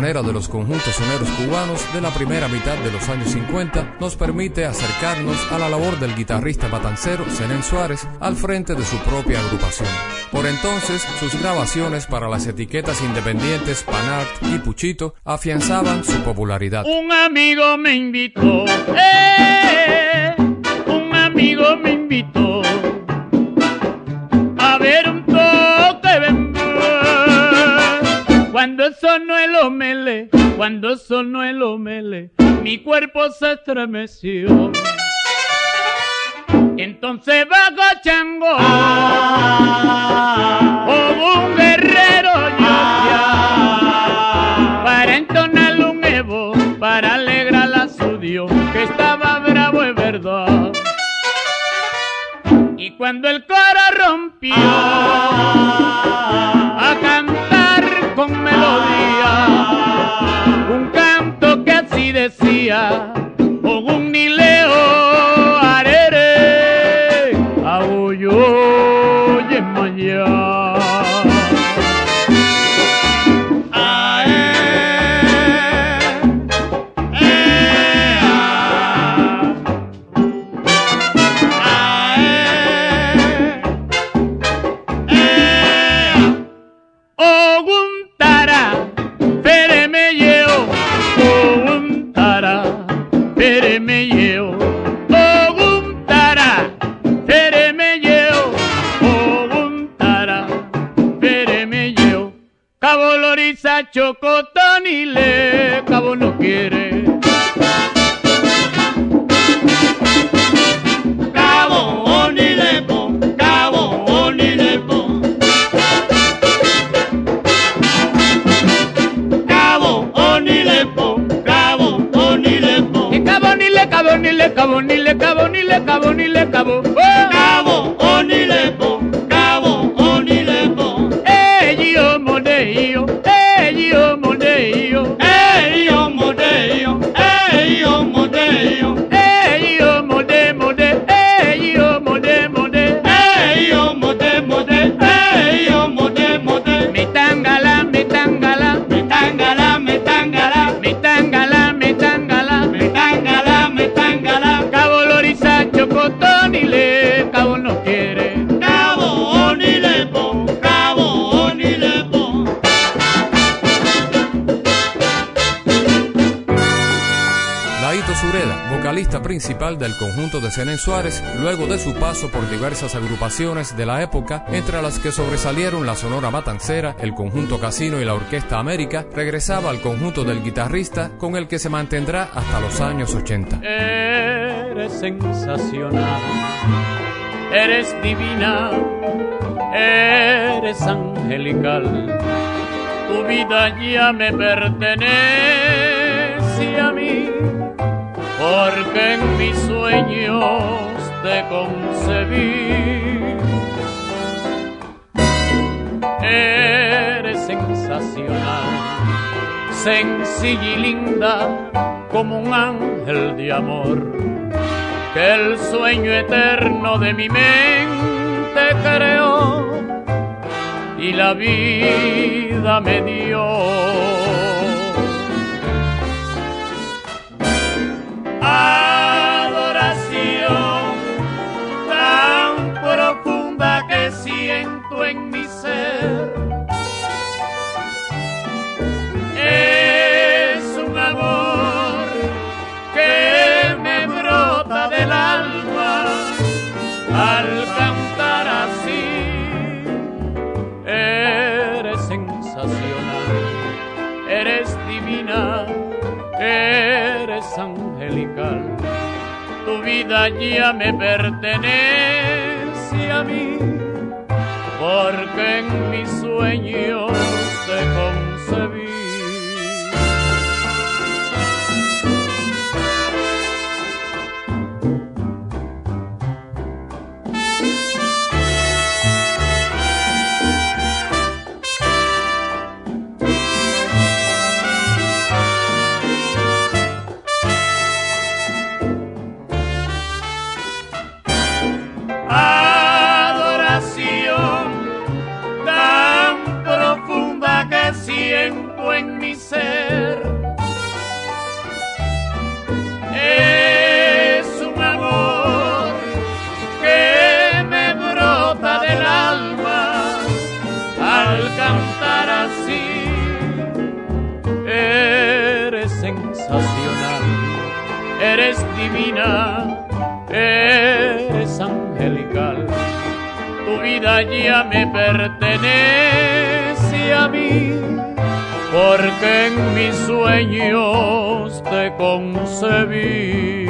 Manera de los conjuntos soneros cubanos de la primera mitad de los años 50, nos permite acercarnos a la labor del guitarrista matancero Zenén Suárez al frente de su propia agrupación. Por entonces, sus grabaciones para las etiquetas independientes Panart y Puchito afianzaban su popularidad. Un amigo me invitó, eh, un amigo me invitó Cuando sonó el omele, cuando sonó el omele, mi cuerpo se estremeció. Entonces bajo chango, como un guerrero yo ya, para entonar un evo, para alegrar a su Dios, que estaba bravo es verdad. Y cuando el coro rompió a cantar con melodía, un canto que así decía, मेरे में del conjunto de Zenén Suárez, luego de su paso por diversas agrupaciones de la época, entre las que sobresalieron la Sonora Matancera, el conjunto Casino y la Orquesta América, regresaba al conjunto del guitarrista con el que se mantendrá hasta los años 80. Eres sensacional, eres divina, eres angelical. Tu vida ya me pertenece a mí, porque en mis sueños te concebí. Eres sensacional, sencilla y linda como un ángel de amor, que el sueño eterno de mi mente creó y la vida me dio. Ya me pertenece a mí, porque en mis sueños sensacional. Eres divina, eres angelical. Tu vida ya me pertenece a mí, porque en mis sueños te concebí.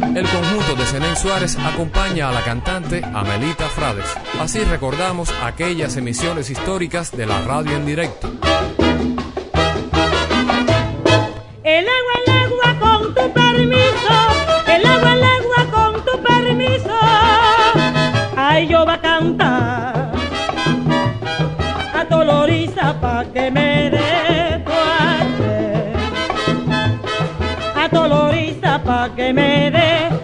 El conjunto de Zenén Suárez acompaña a la cantante Amelita Frades. Así recordamos aquellas emisiones históricas de la radio en directo. El agua, el agua, con tu permiso. El agua, el agua, con tu permiso. Ay, yo va a cantar a Tolorizapa que me que me dé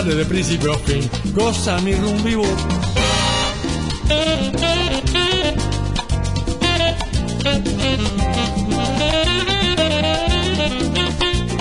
buena desde principio a fin. Goza mi rumbivo.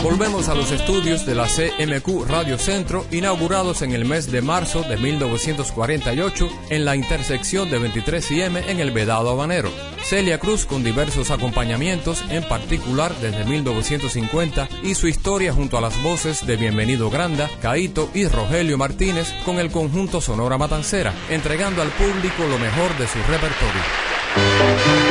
Volvemos a los estudios de la CMQ Radio Centro, inaugurados en el mes de marzo de 1948 en la intersección de 23 y M en el Vedado Habanero. Celia Cruz con diversos acompañamientos, en particular desde 1950, y su historia junto a las voces de Bienvenido Granda, Caito y Rogelio Martínez con el conjunto Sonora Matancera, entregando al público lo mejor de su repertorio.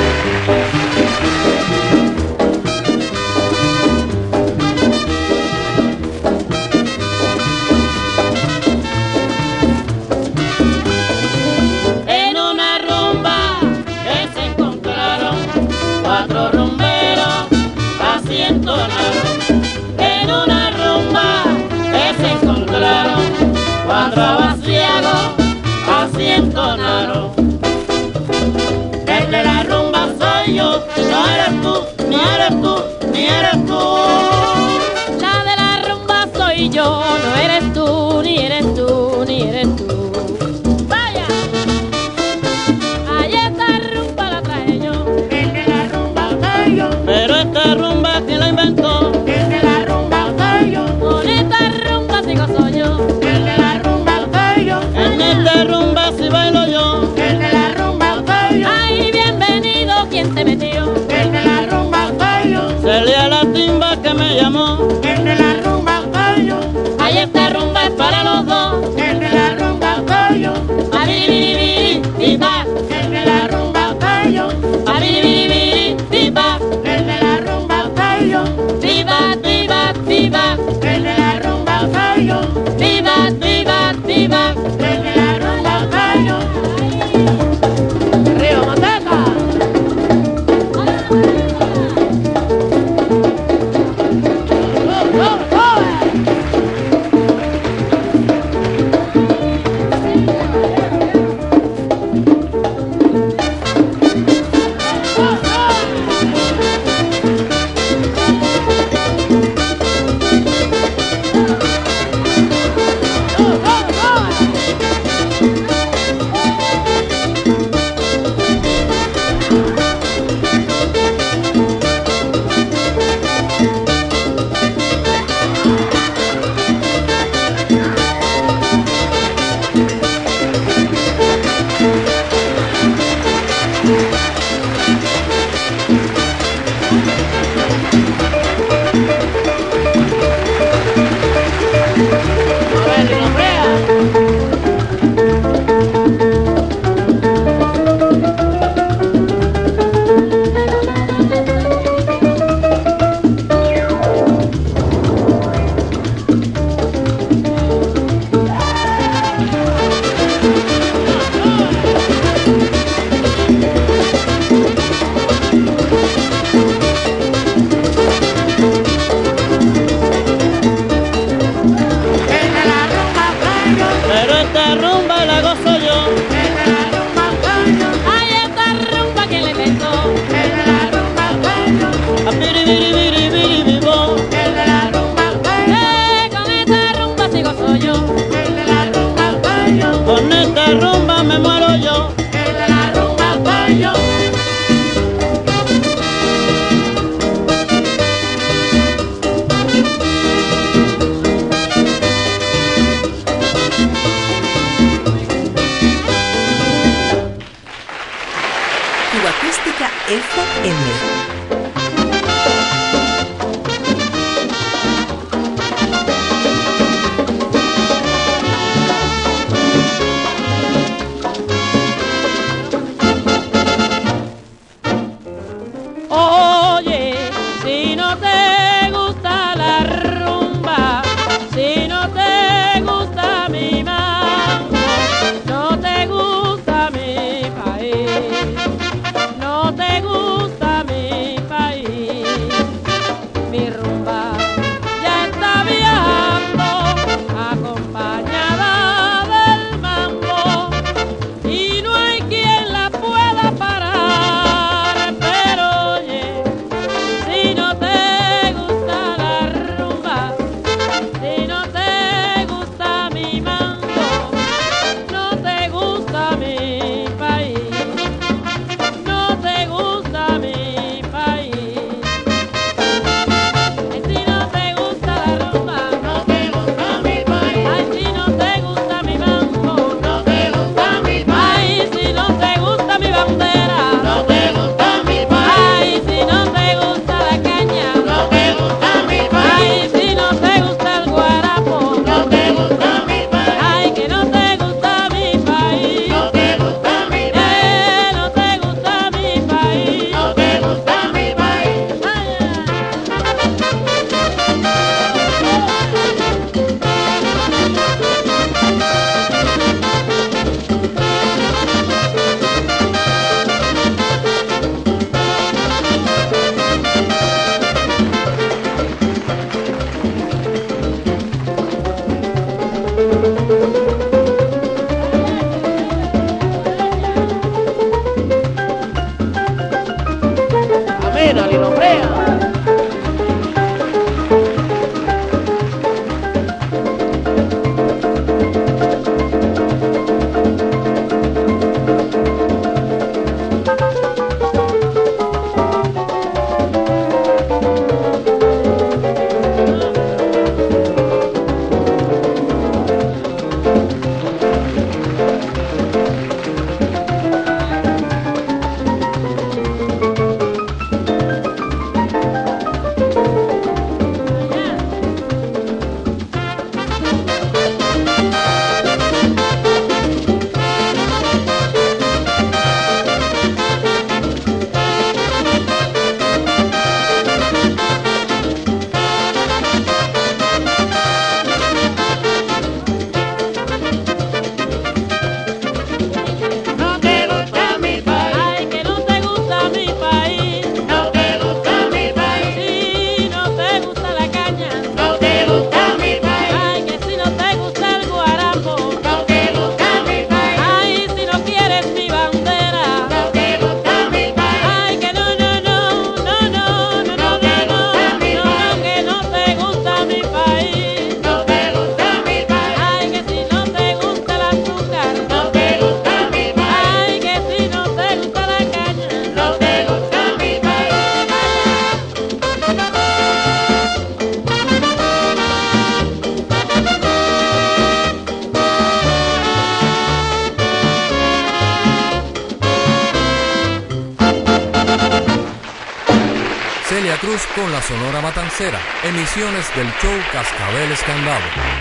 Emisiones del show Cascabel Escandado.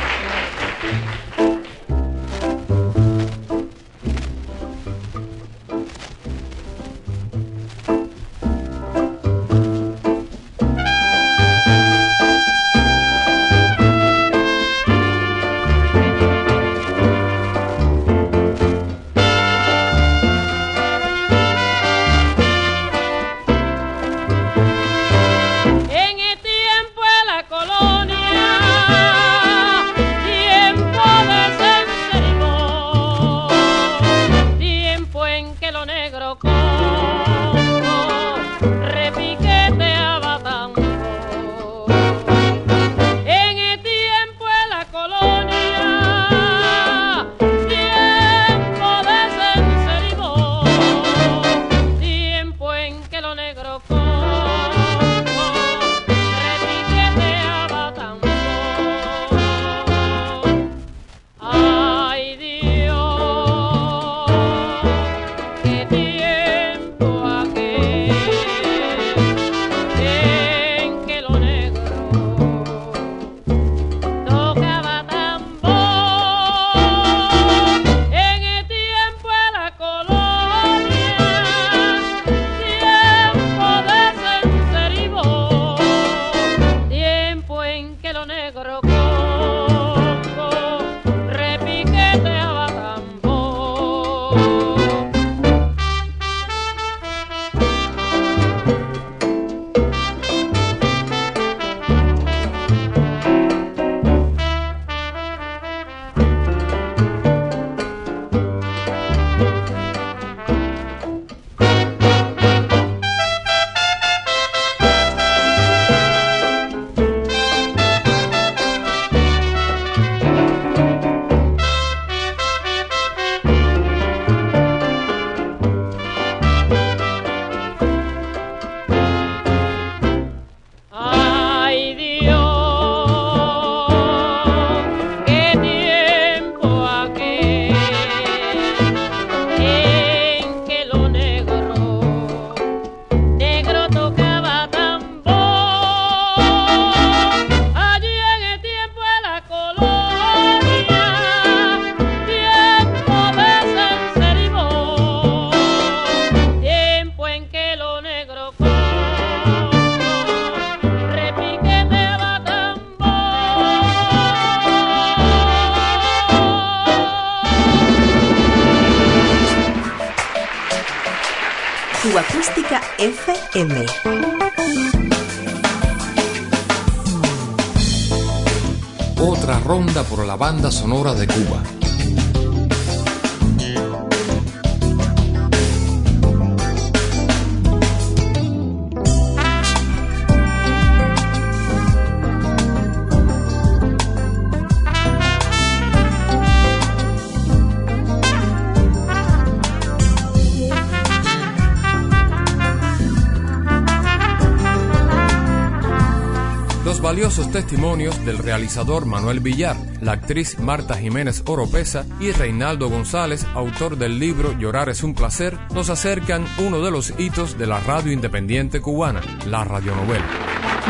Testimonios del realizador Manuel Villar, la actriz Marta Jiménez Oropesa y Reinaldo González, autor del libro Llorar es un placer, nos acercan uno de los hitos de la radio independiente cubana, la radionovela.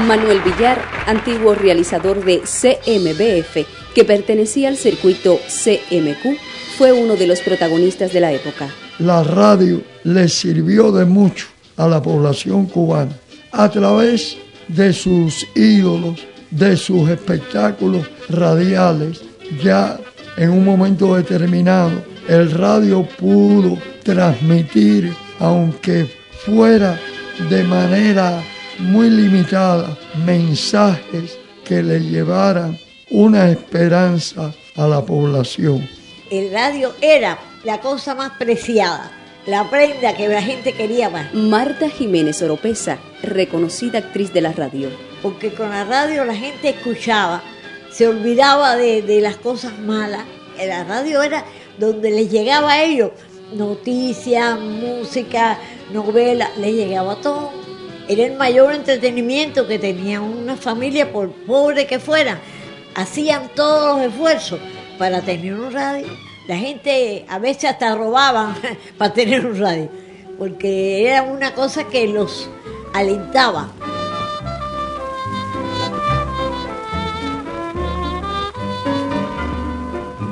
Manuel Villar, antiguo realizador de CMBF, que pertenecía al circuito CMQ, fue uno de los protagonistas de la época. La radio le sirvió de mucho a la población cubana a través de sus ídolos, de sus espectáculos radiales. Ya en un momento determinado, el radio pudo transmitir, aunque fuera de manera muy limitada, mensajes que le llevaran una esperanza a la población. El radio era la cosa más preciada, la prenda que la gente quería más. Marta Jiménez Oropesa, reconocida actriz de la radio. Porque con la radio la gente escuchaba, se olvidaba de, las cosas malas. La radio era donde les llegaba a ellos noticias, música, novela, les llegaba todo. Era el mayor entretenimiento que tenía una familia, por pobre que fuera. Hacían todos los esfuerzos para tener un radio. La gente a veces hasta robaban para tener un radio, porque era una cosa que los alentaba.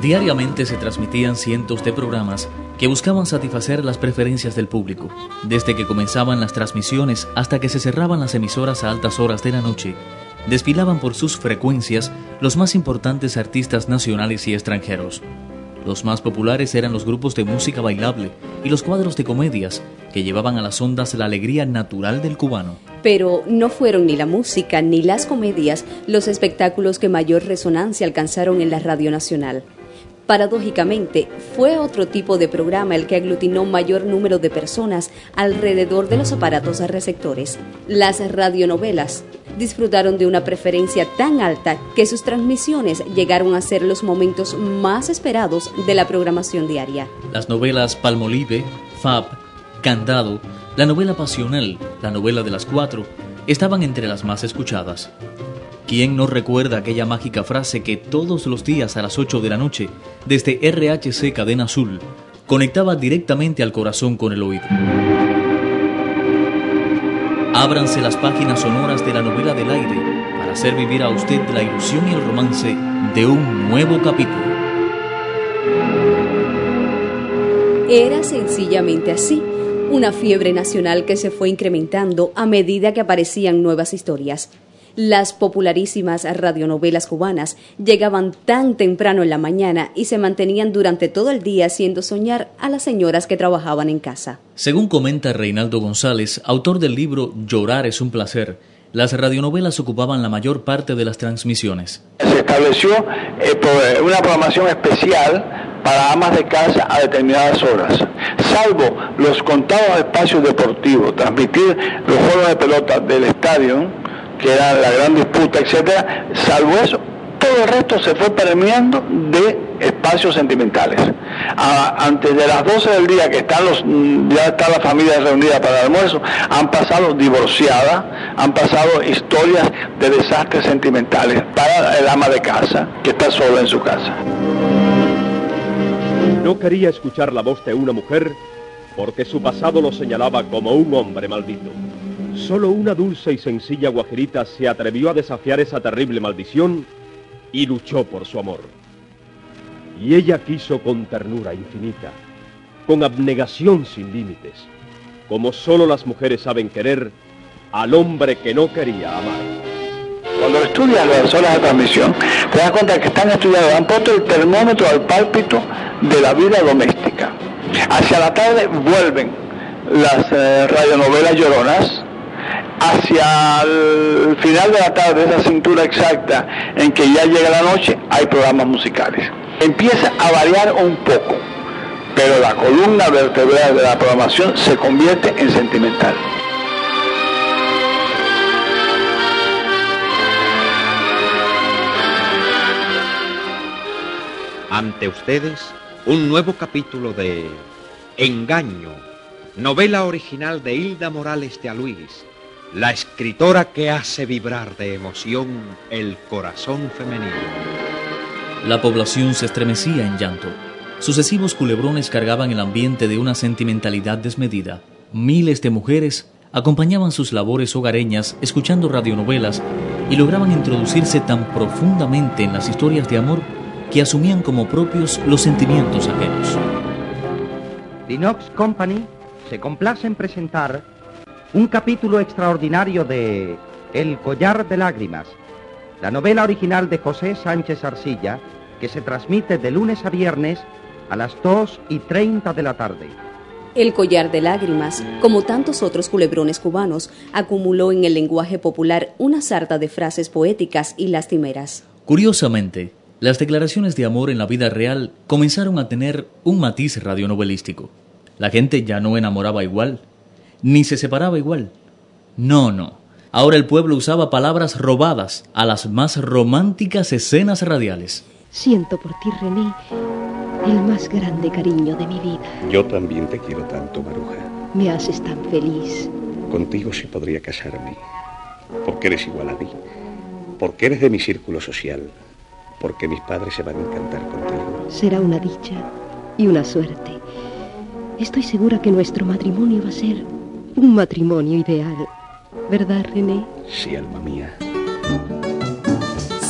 Diariamente se transmitían cientos de programas que buscaban satisfacer las preferencias del público, desde que comenzaban las transmisiones hasta que se cerraban las emisoras a altas horas de la noche. Desfilaban por sus frecuencias los más importantes artistas nacionales y extranjeros. Los más populares eran los grupos de música bailable y los cuadros de comedias, que llevaban a las ondas la alegría natural del cubano. Pero no fueron ni la música ni las comedias los espectáculos que mayor resonancia alcanzaron en la Radio Nacional. Paradójicamente, fue otro tipo de programa el que aglutinó mayor número de personas alrededor de los aparatos receptores. Las radionovelas disfrutaron de una preferencia tan alta que sus transmisiones llegaron a ser los momentos más esperados de la programación diaria. Las novelas Palmolive, Fab, Candado, la novela Pasional, la novela de las cuatro, estaban entre las más escuchadas. ¿Quién no recuerda aquella mágica frase que todos los días a las 8 de la noche, desde RHC Cadena Azul, conectaba directamente al corazón con el oído? Ábranse las páginas sonoras de la novela del aire para hacer vivir a usted la ilusión y el romance de un nuevo capítulo. Era sencillamente así, una fiebre nacional que se fue incrementando a medida que aparecían nuevas historias. Las popularísimas radionovelas cubanas llegaban tan temprano en la mañana y se mantenían durante todo el día haciendo soñar a las señoras que trabajaban en casa. Según comenta Reinaldo González, autor del libro Llorar es un placer, las radionovelas ocupaban la mayor parte de las transmisiones. Se estableció eh, una programación especial para amas de casa a determinadas horas. Salvo los contados espacios deportivos, transmitir los juegos de pelota del estadio, que era la gran disputa, etcétera, salvo eso, todo el resto se fue permeando de espacios sentimentales. Antes de las 12 del día que están los, ya está la familia reunida para el almuerzo, han pasado divorciadas, han pasado historias de desastres sentimentales para el ama de casa que está sola en su casa. No quería escuchar la voz de una mujer porque su pasado lo señalaba como un hombre maldito. Solo una dulce y sencilla guajerita se atrevió a desafiar esa terrible maldición y luchó por su amor. Y ella quiso con ternura infinita, con abnegación sin límites, como solo las mujeres saben querer al hombre que no quería amar. Cuando estudias las horas de transmisión, te das cuenta que están estudiando, han puesto el termómetro al pálpito de la vida doméstica. Hacia la tarde vuelven las eh, radionovelas lloronas, hacia el final de la tarde, esa cintura exacta en que ya llega la noche, hay programas musicales. Empieza a variar un poco, pero la columna vertebral de la programación se convierte en sentimental. Ante ustedes, un nuevo capítulo de Engaño, novela original de Hilda Morales de Aluís, la escritora que hace vibrar de emoción el corazón femenino. La población se estremecía en llanto. Sucesivos culebrones cargaban el ambiente de una sentimentalidad desmedida. Miles de mujeres acompañaban sus labores hogareñas escuchando radionovelas y lograban introducirse tan profundamente en las historias de amor que asumían como propios los sentimientos ajenos. Linox Company se complace en presentar un capítulo extraordinario de El collar de lágrimas, la novela original de José Sánchez Arcilla, que se transmite de lunes a viernes a las 2 y 30 de la tarde. El collar de lágrimas, como tantos otros culebrones cubanos, acumuló en el lenguaje popular una sarta de frases poéticas y lastimeras. Curiosamente, las declaraciones de amor en la vida real comenzaron a tener un matiz radionovelístico. La gente ya no enamoraba igual, ni se separaba igual. No, no. Ahora el pueblo usaba palabras robadas a las más románticas escenas radiales. Siento por ti, René, el más grande cariño de mi vida. Yo también te quiero tanto, Maruja. Me haces tan feliz. Contigo sí podría casarme, porque eres igual a mí, porque eres de mi círculo social, porque mis padres se van a encantar contigo. Será una dicha y una suerte. Estoy segura que nuestro matrimonio va a ser un matrimonio ideal. ¿Verdad, René? Sí, alma mía.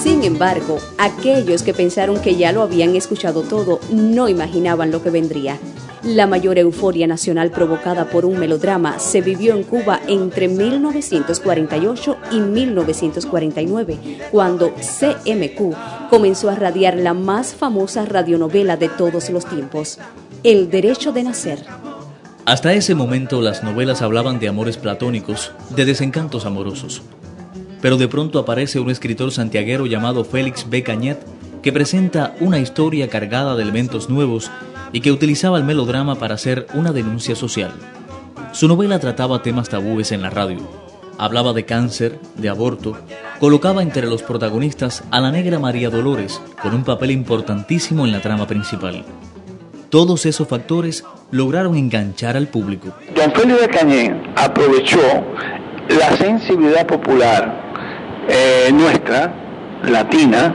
Sin embargo, aquellos que pensaron que ya lo habían escuchado todo no imaginaban lo que vendría. La mayor euforia nacional provocada por un melodrama se vivió en Cuba entre 1948 y 1949, cuando CMQ comenzó a radiar la más famosa radionovela de todos los tiempos, El Derecho de Nacer. Hasta ese momento las novelas hablaban de amores platónicos, de desencantos amorosos. Pero de pronto aparece un escritor santiaguero llamado Félix B. Cañet que presenta una historia cargada de elementos nuevos y que utilizaba el melodrama para hacer una denuncia social. Su novela trataba temas tabúes en la radio. Hablaba de cáncer, de aborto, colocaba entre los protagonistas a la negra María Dolores con un papel importantísimo en la trama principal. Todos esos factores lograron enganchar al público. Don Félix de Cañé aprovechó la sensibilidad popular eh, nuestra, latina,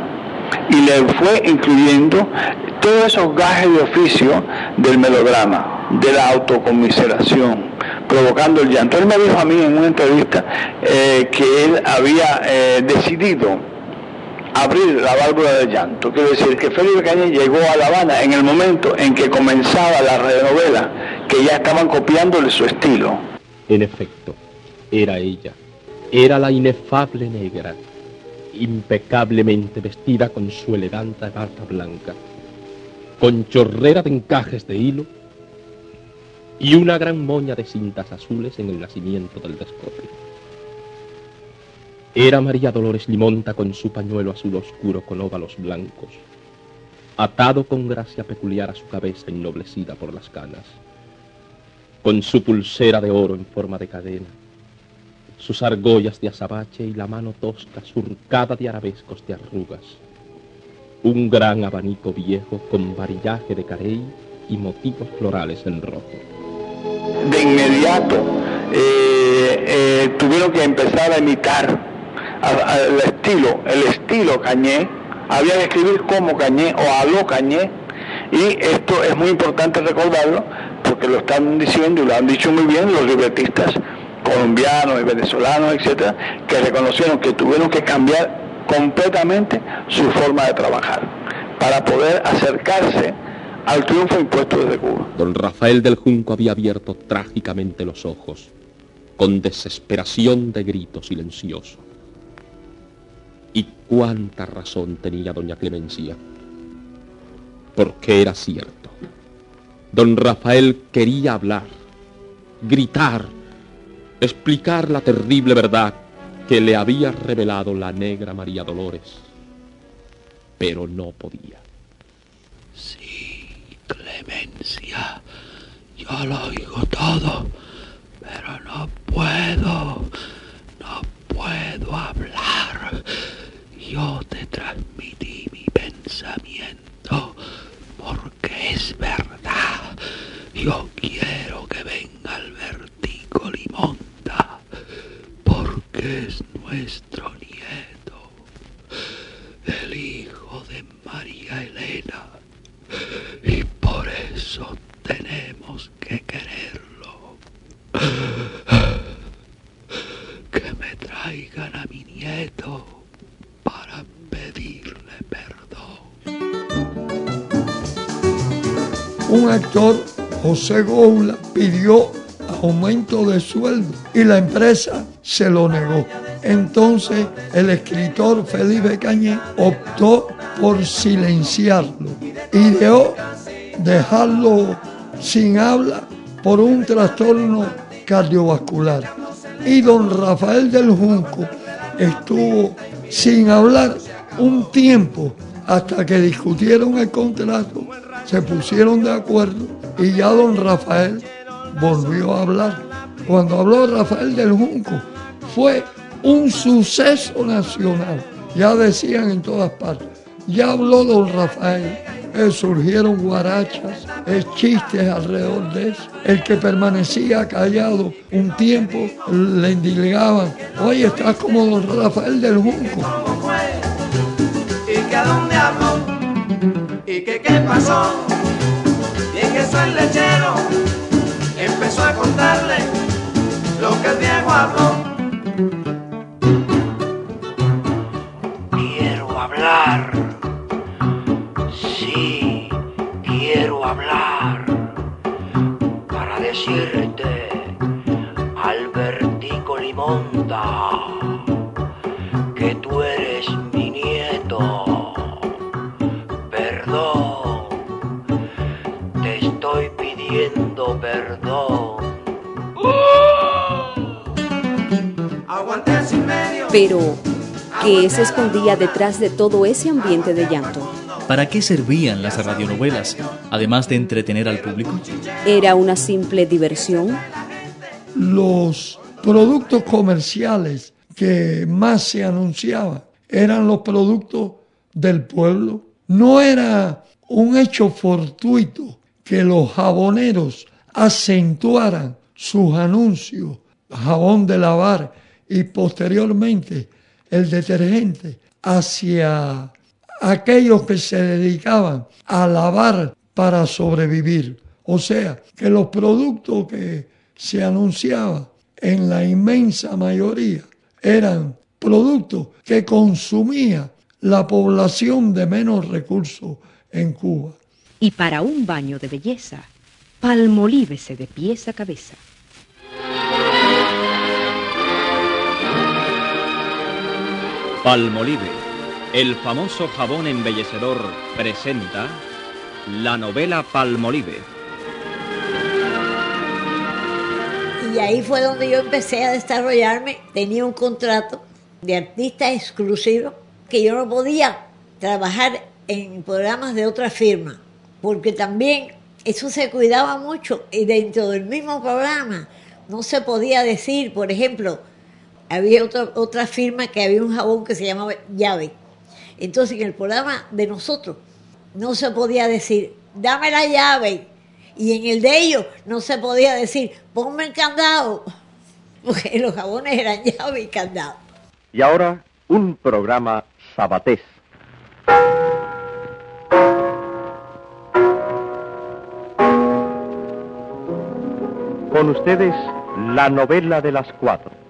y le fue incluyendo todos esos gajes de oficio del melodrama, de la autocomiseración, provocando el llanto. Él me dijo a mí en una entrevista eh, que él había eh, decidido abrir la válvula del llanto. Quiero decir que Félix Cañé llegó a La Habana en el momento en que comenzaba la radionovela, que ya estaban copiándole su estilo. En efecto, era ella, era la inefable negra, impecablemente vestida con su elegante bata blanca, con chorrera de encajes de hilo y una gran moña de cintas azules en el nacimiento del descote. Era María Dolores Limonta con su pañuelo azul oscuro con óvalos blancos, atado con gracia peculiar a su cabeza ennoblecida por las canas, con su pulsera de oro en forma de cadena, sus argollas de azabache y la mano tosca surcada de arabescos de arrugas, un gran abanico viejo con varillaje de carey y motivos florales en rojo. De inmediato eh, eh, tuvieron que empezar a imitar el estilo, el estilo Cañé, había que escribir como Cañé o a Cañé, y esto es muy importante recordarlo porque lo están diciendo y lo han dicho muy bien los libretistas colombianos y venezolanos, etcétera, que reconocieron que tuvieron que cambiar completamente su forma de trabajar para poder acercarse al triunfo impuesto desde Cuba. Don Rafael del Junco había abierto trágicamente los ojos, con desesperación de grito silencioso. Y cuánta razón tenía doña Clemencia, porque era cierto. Don Rafael quería hablar, gritar, explicar la terrible verdad que le había revelado la negra María Dolores. Pero no podía. Sí, Clemencia, yo lo oigo todo, pero no puedo, puedo hablar. Yo te transmití mi pensamiento José Goula, pidió aumento de sueldo y la empresa se lo negó. Entonces el escritor Felipe Cañé optó por silenciarlo y dejó dejarlo sin habla por un trastorno cardiovascular. Y don Rafael del Junco estuvo sin hablar un tiempo hasta que discutieron el contrato, se pusieron de acuerdo y ya don Rafael volvió a hablar. Cuando habló Rafael del Junco fue un suceso nacional, ya decían en todas partes. Ya habló don Rafael, eh, surgieron guarachas, eh, chistes alrededor de eso. El que permanecía callado un tiempo le indilgaban, oye, estás como don Rafael del Junco. y a dónde habló y que qué pasó y que el lechero empezó a contarle lo que el viejo habló Quiero hablar. Sí, quiero hablar. Para decirte, Albertico Limonta, que tú eres Pero, ¿qué se escondía detrás de todo ese ambiente de llanto? ¿Para qué servían las radionovelas, además de entretener al público? ¿Era una simple diversión? Los productos comerciales que más se anunciaban eran los productos del pueblo. No era un hecho fortuito que los jaboneros acentuaran sus anuncios, jabón de lavar y posteriormente el detergente hacia aquellos que se dedicaban a lavar para sobrevivir. O sea, que los productos que se anunciaban en la inmensa mayoría eran productos que consumía la población de menos recursos en Cuba. Y para un baño de belleza, palmolívese de pies a cabeza. Palmolive, el famoso jabón embellecedor, presenta la novela Palmolive. Y ahí fue donde yo empecé a desarrollarme. Tenía un contrato de artista exclusivo que yo no podía trabajar en programas de otra firma, porque también eso se cuidaba mucho y dentro del mismo programa no se podía decir, por ejemplo, había otra, otra firma que había un jabón que se llamaba llave. Entonces en el programa de nosotros no se podía decir, dame la llave. Y en el de ellos no se podía decir, ponme el candado. Porque los jabones eran llave y candado. Y ahora, un programa sabatés. Con ustedes, la novela de las cuatro.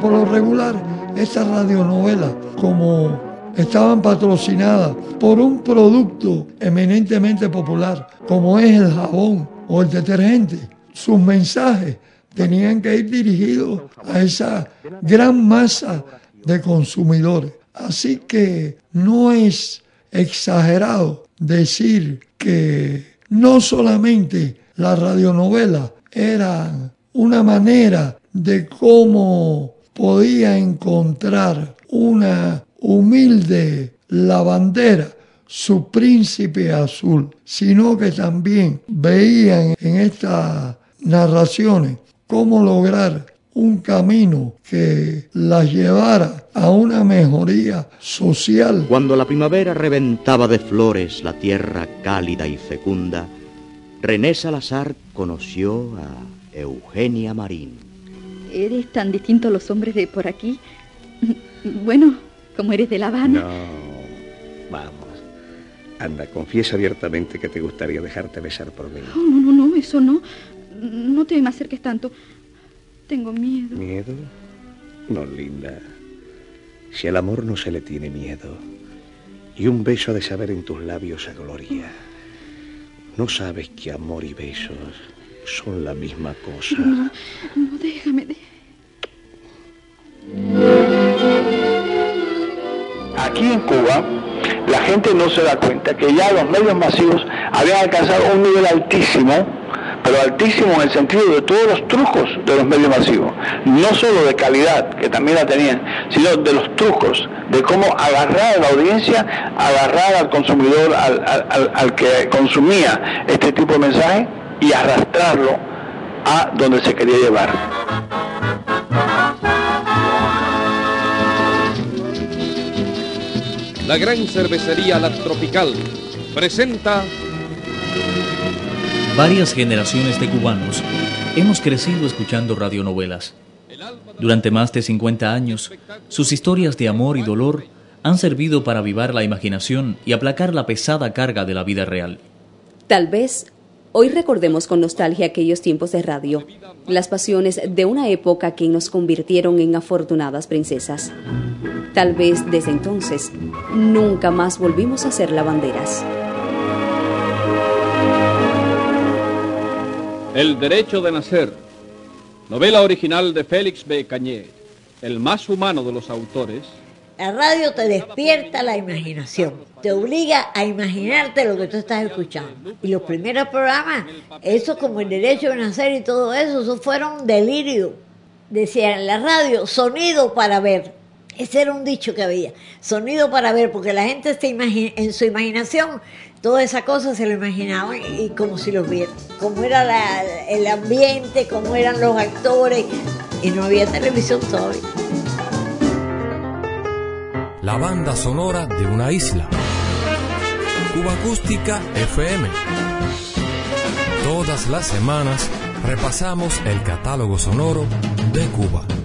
Por lo regular, estas radionovelas, como estaban patrocinadas por un producto eminentemente popular, como es el jabón o el detergente, sus mensajes tenían que ir dirigidos a esa gran masa de consumidores. Así que no es exagerado decir que no solamente las radionovelas eran una manera de cómo podía encontrar una humilde lavandera su príncipe azul, sino que también veían en estas narraciones cómo lograr un camino que las llevara a una mejoría social. Cuando la primavera reventaba de flores la tierra cálida y fecunda, René Salazar conoció a Eugenia Marín. ¿Eres tan distinto a los hombres de por aquí? Bueno, como eres de La Habana. No, vamos. Anda, confiesa abiertamente que te gustaría dejarte besar por mí. Oh, no, no, no, eso no. No te me acerques tanto. Tengo miedo. ¿Miedo? No, linda. Si al amor no se le tiene miedo, y un beso ha de saber en tus labios a gloria, ¿no sabes que amor y besos son la misma cosa? No, no, déjame. De... Aquí en Cuba, la gente no se da cuenta que ya los medios masivos habían alcanzado un nivel altísimo, pero altísimo en el sentido de todos los trucos de los medios masivos, no solo de calidad, que también la tenían, sino de los trucos, de cómo agarrar a la audiencia, agarrar al consumidor, al, al- al- al que consumía este tipo de mensaje y arrastrarlo a donde se quería llevar. La gran cervecería La Tropical presenta Varias generaciones de cubanos hemos crecido escuchando radionovelas. Durante más de 50 años, sus historias de amor y dolor han servido para avivar la imaginación y aplacar la pesada carga de la vida real. Tal vez hoy recordemos con nostalgia aquellos tiempos de radio, las pasiones de una época que nos convirtieron en afortunadas princesas. Tal vez desde entonces nunca más volvimos a ser lavanderas. El derecho de nacer, novela original de Félix B. Cañé, el más humano de los autores, La radio te despierta la imaginación, te obliga a imaginarte lo que tú estás escuchando. Y los primeros programas, eso como el derecho de nacer y todo eso, eso fueron delirio. Decían la radio, sonido para ver. Ese era un dicho que había, sonido para ver, porque la gente se en su imaginación, toda esa cosa se lo imaginaban y, y como si los vieran. Cómo era la- el ambiente, cómo eran los actores, y no había televisión todavía. La banda sonora de una isla. Cuba Acústica FM. Todas las semanas repasamos el catálogo sonoro de Cuba.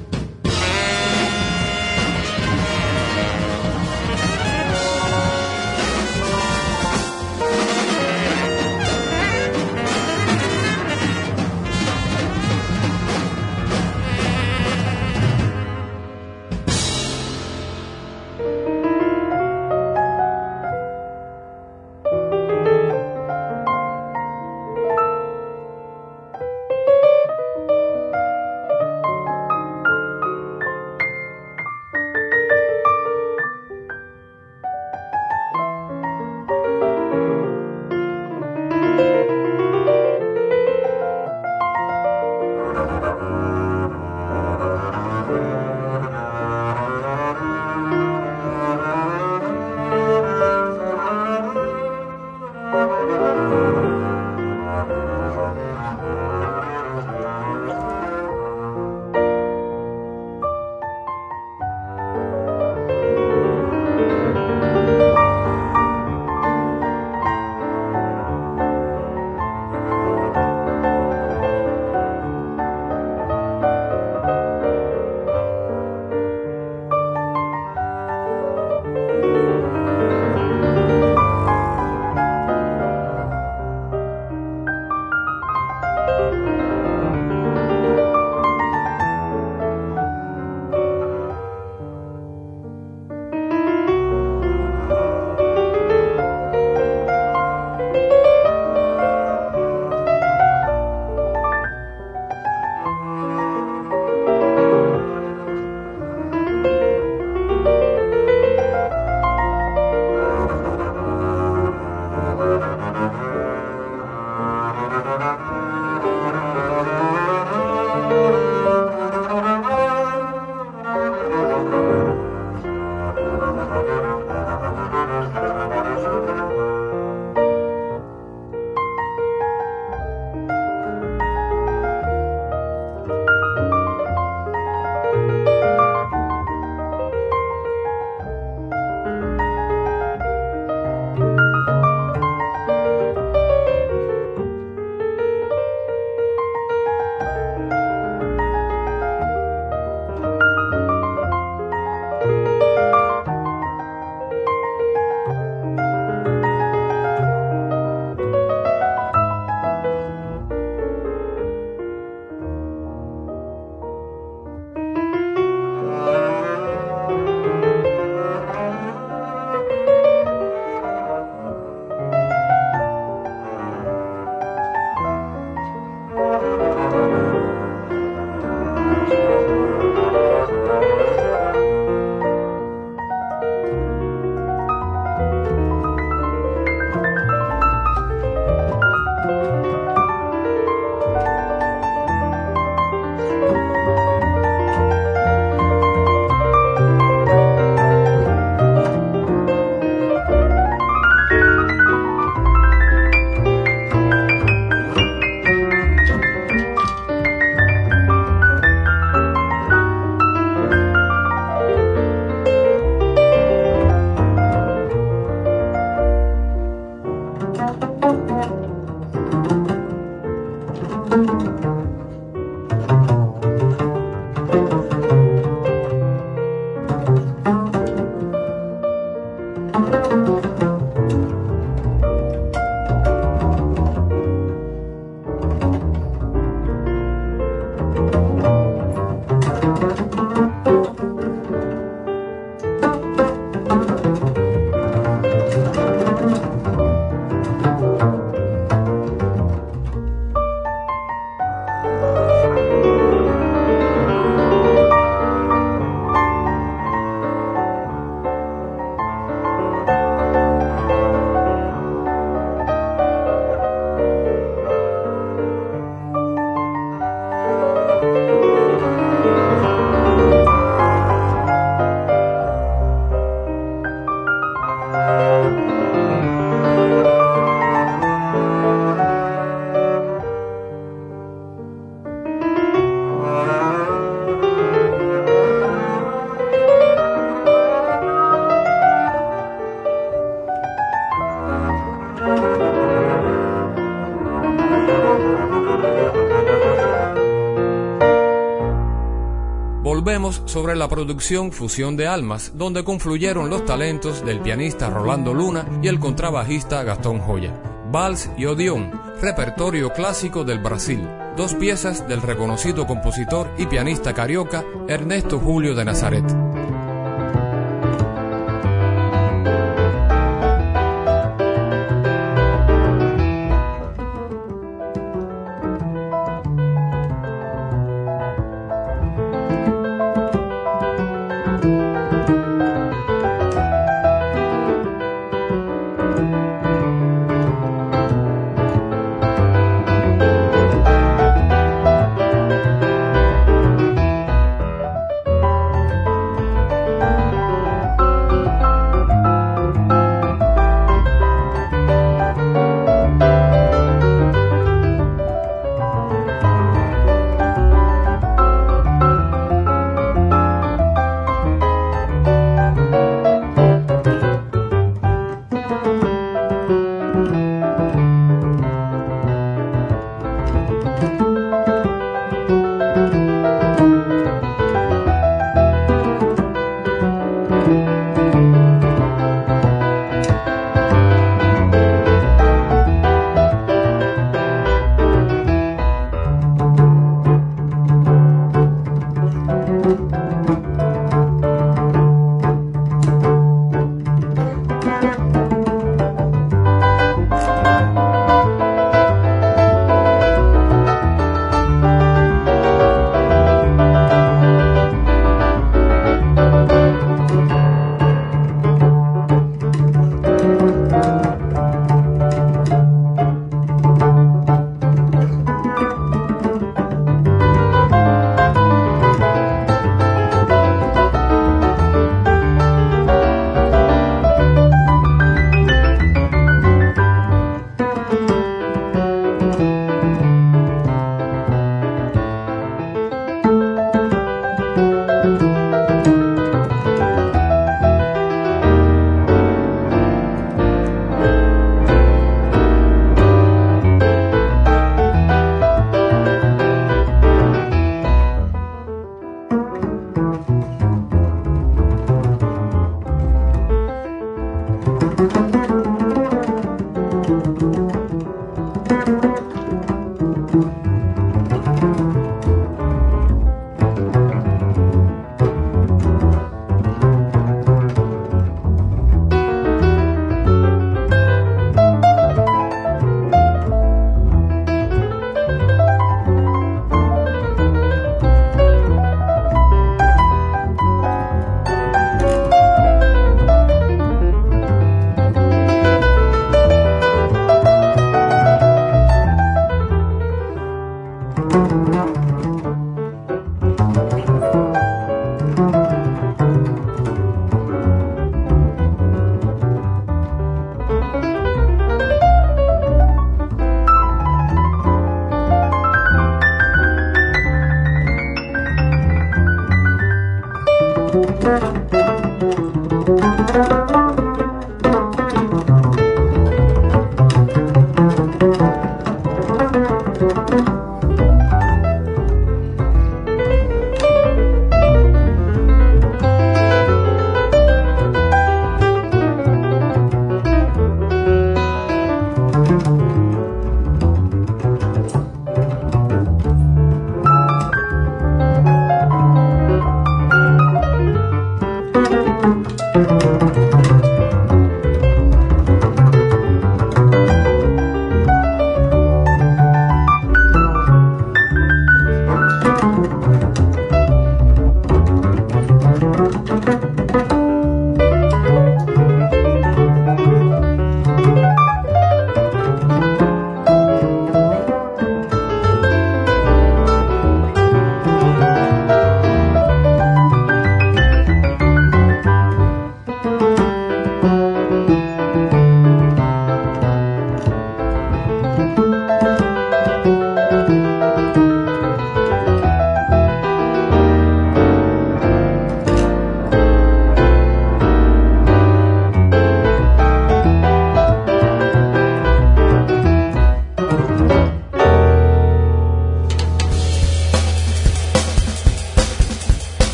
Sobre la producción Fusión de Almas, donde confluyeron los talentos del pianista Rolando Luna y el contrabajista Gastón Joya. Vals y Odeón, repertorio clásico del Brasil, dos piezas del reconocido compositor y pianista carioca Ernesto Julio de Nazaret.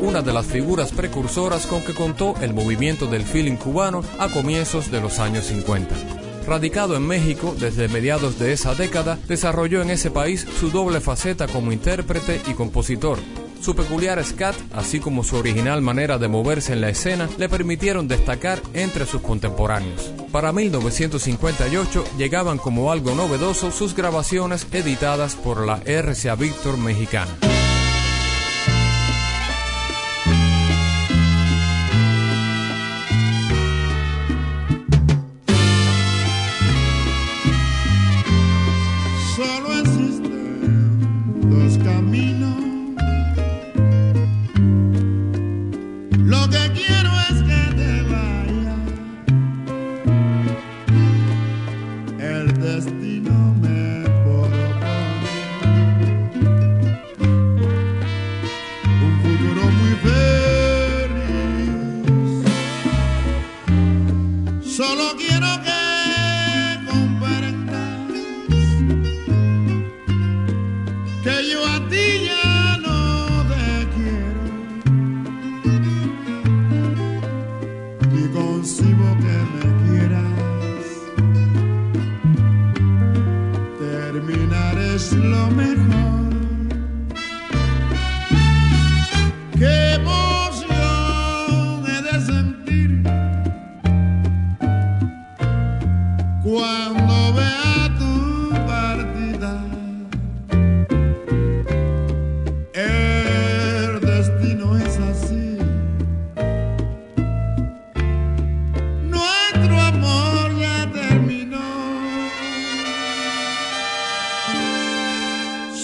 Una de las figuras precursoras con que contó el movimiento del feeling cubano a comienzos de los años 50. Radicado en México desde mediados de esa década, desarrolló en ese país su doble faceta como intérprete y compositor. Su peculiar scat, así como su original manera de moverse en la escena, le permitieron destacar entre sus contemporáneos. Para 1958 llegaban como algo novedoso sus grabaciones editadas por la RCA Víctor mexicana.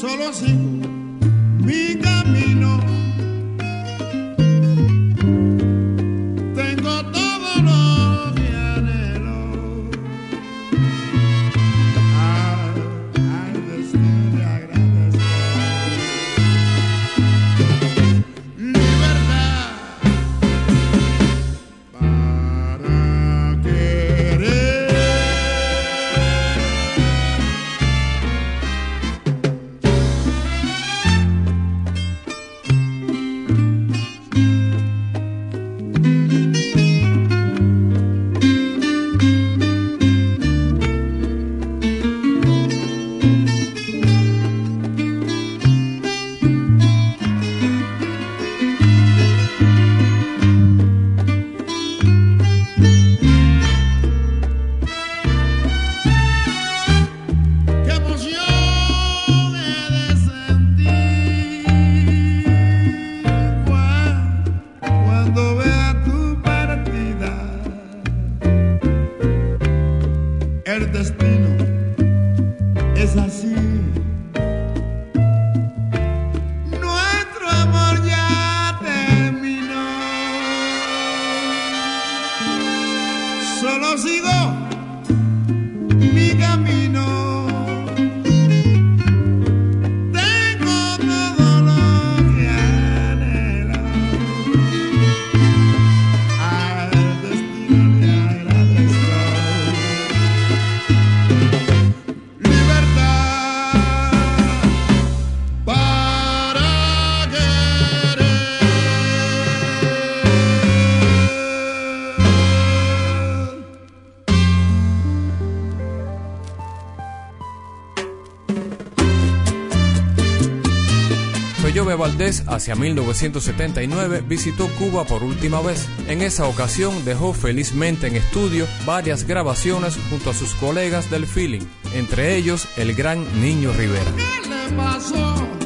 Solo sigo mi camino. Valdés, hacia 1979, visitó Cuba por última vez. En esa ocasión dejó felizmente en estudio varias grabaciones junto a sus colegas del feeling, entre ellos el gran Niño Rivera. ¿Qué le pasó?